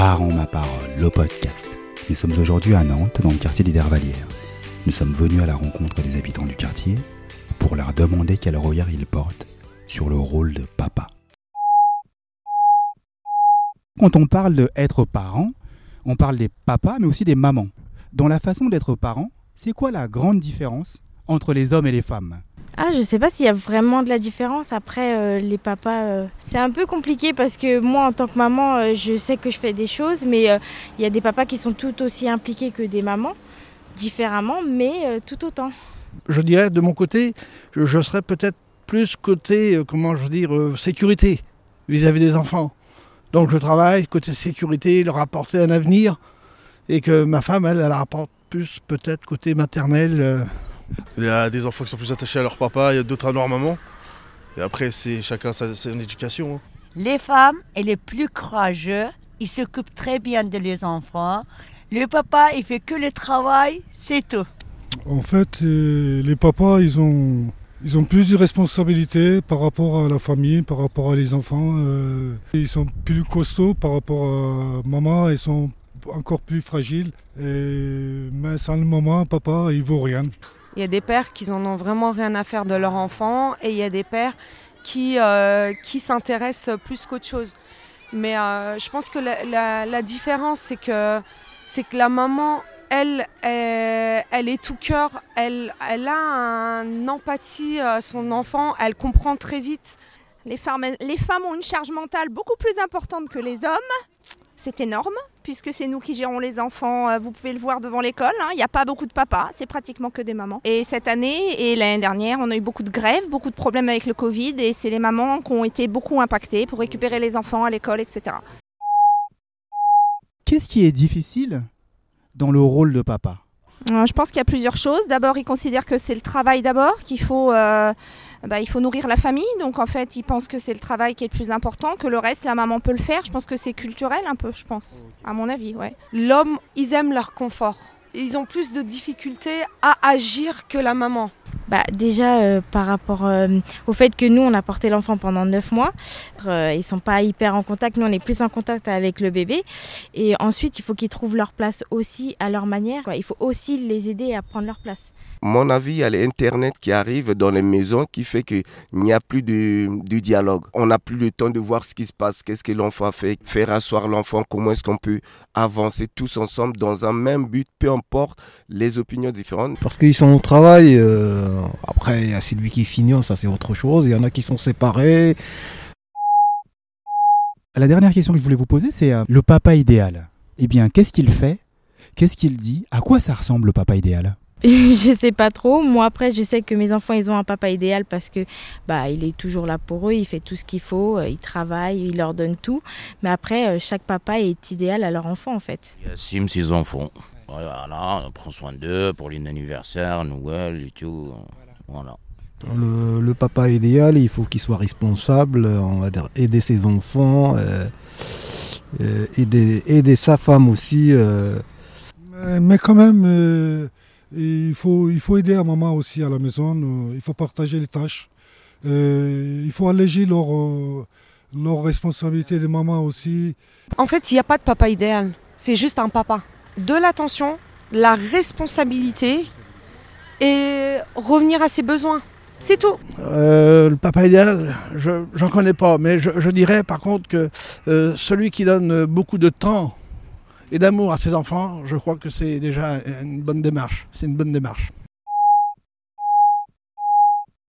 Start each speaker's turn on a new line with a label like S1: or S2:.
S1: Parents ma parole, le podcast. Nous sommes aujourd'hui à Nantes, dans le quartier des Dervalières. Nous sommes venus à la rencontre des habitants du quartier pour leur demander quel regard ils portent sur le rôle de papa. Quand on parle de être parent, on parle des papas mais aussi des mamans. Dans la façon d'être parent, c'est quoi la grande différence entre les hommes et les femmes?
S2: Ah, je sais pas s'il y a vraiment de la différence. Après, euh, les papas, euh, c'est un peu compliqué parce que moi, en tant que maman, euh, je sais que je fais des choses, mais il y a des papas qui sont tout aussi impliqués que des mamans, différemment, mais tout autant.
S3: je dirais de mon côté, je, serais peut-être plus côté, comment je veux sécurité vis-à-vis des enfants. Donc je travaille côté sécurité, leur apporter un avenir, et que ma femme, elle, elle apporte plus peut-être côté maternel.
S4: Il y a des enfants qui sont plus attachés à leur papa, il y a d'autres à leur maman. Et après, c'est chacun sa, son éducation. hein.
S5: Les femmes, elle est plus courageux. Ils s'occupent très bien de les enfants. Le papa, il fait que le travail, c'est tout.
S6: En fait, euh, les papas, ils ont, ils ont plus de responsabilités par rapport à la famille, par rapport à les enfants. euh, ils sont plus costauds par rapport à maman, ils sont encore plus fragiles. Et, mais sans le maman, papa, il vaut rien.
S7: Il y a des pères qui en ont vraiment rien à faire de leur enfant et il y a des pères qui, euh, qui s'intéressent plus qu'autre chose. Mais euh, je pense que la, différence, c'est que, c'est que la maman, elle, elle, elle est tout cœur, elle, elle a un empathie à son enfant, elle comprend très vite.
S8: Les femmes, les femmes ont une charge mentale beaucoup plus importante que les hommes. C'est énorme, puisque c'est nous qui gérons les enfants. Euh, Vous pouvez le voir devant l'école. hein. Il n'y a pas beaucoup de papas, c'est pratiquement que des mamans. Et cette année et l'année dernière, on a eu beaucoup de grèves, beaucoup de problèmes avec le Covid. Et c'est les mamans qui ont été beaucoup impactées pour récupérer les enfants à l'école, etc.
S1: Qu'est-ce qui est difficile dans le rôle de papa?
S8: Je pense qu'il y a plusieurs choses. D'abord, ils considèrent que c'est le travail d'abord, qu'il faut, euh, bah, il faut nourrir la famille. Donc en fait, ils pensent que c'est le travail qui est le plus important, que le reste, la maman peut le faire. Je pense que c'est culturel un peu, je pense, à mon avis, ouais.
S7: L'homme, ils aiment leur confort. Ils ont plus de difficultés à agir que la maman.
S2: Bah, déjà, euh, par rapport euh, au fait que nous, on a porté l'enfant pendant 9 mois, euh, ils sont pas hyper en contact, nous, on est plus en contact avec le bébé. Et ensuite, il faut qu'ils trouvent leur place aussi à leur manière. quoi. Il faut aussi les aider à prendre leur place.
S9: mon avis, il y a l'Internet qui arrive dans les maisons qui fait qu'il n'y a plus de, de dialogue. On n'a plus le temps de voir ce qui se passe, qu'est-ce que l'enfant a fait, faire asseoir l'enfant, comment est-ce qu'on peut avancer tous ensemble dans un même but, peu importe les opinions différentes.
S10: Parce qu'ils sont au travail. euh, après, il y a celui qui finit, ça c'est autre chose. Il y en a qui sont séparés.
S1: La dernière question que je voulais vous poser, c'est euh, le papa idéal. Eh bien, qu'est-ce qu'il fait? Qu'est-ce qu'il dit? À quoi ça ressemble le papa idéal?
S2: Je sais pas trop. Moi, après, je sais que mes enfants, ils ont un papa idéal parce que bah, il est toujours là pour eux, il fait tout ce qu'il faut, euh, il travaille, il leur donne tout. Mais après, euh, chaque papa est idéal à leur enfant, en fait.
S11: Il assume ses enfants. Voilà, on prend soin d'eux pour les anniversaires, Noël et tout. Voilà.
S10: Le, le papa idéal, il faut qu'il soit responsable, on va dire, aider ses enfants, euh, euh, aider, aider sa femme aussi. euh.
S6: Mais, mais quand même, euh, il, faut, il faut aider à maman aussi à la maison. euh, il faut partager les tâches. Euh, il faut alléger leur, euh, leur responsabilité de maman aussi.
S7: En fait, il n'y a pas de papa idéal. C'est juste un papa. De l'attention, la responsabilité et revenir à ses besoins. C'est tout.
S3: Euh, le papa idéal, je j'en connais pas, mais je, dirais par contre que euh, celui qui donne beaucoup de temps et d'amour à ses enfants, je crois que c'est déjà une bonne démarche. C'est une bonne démarche.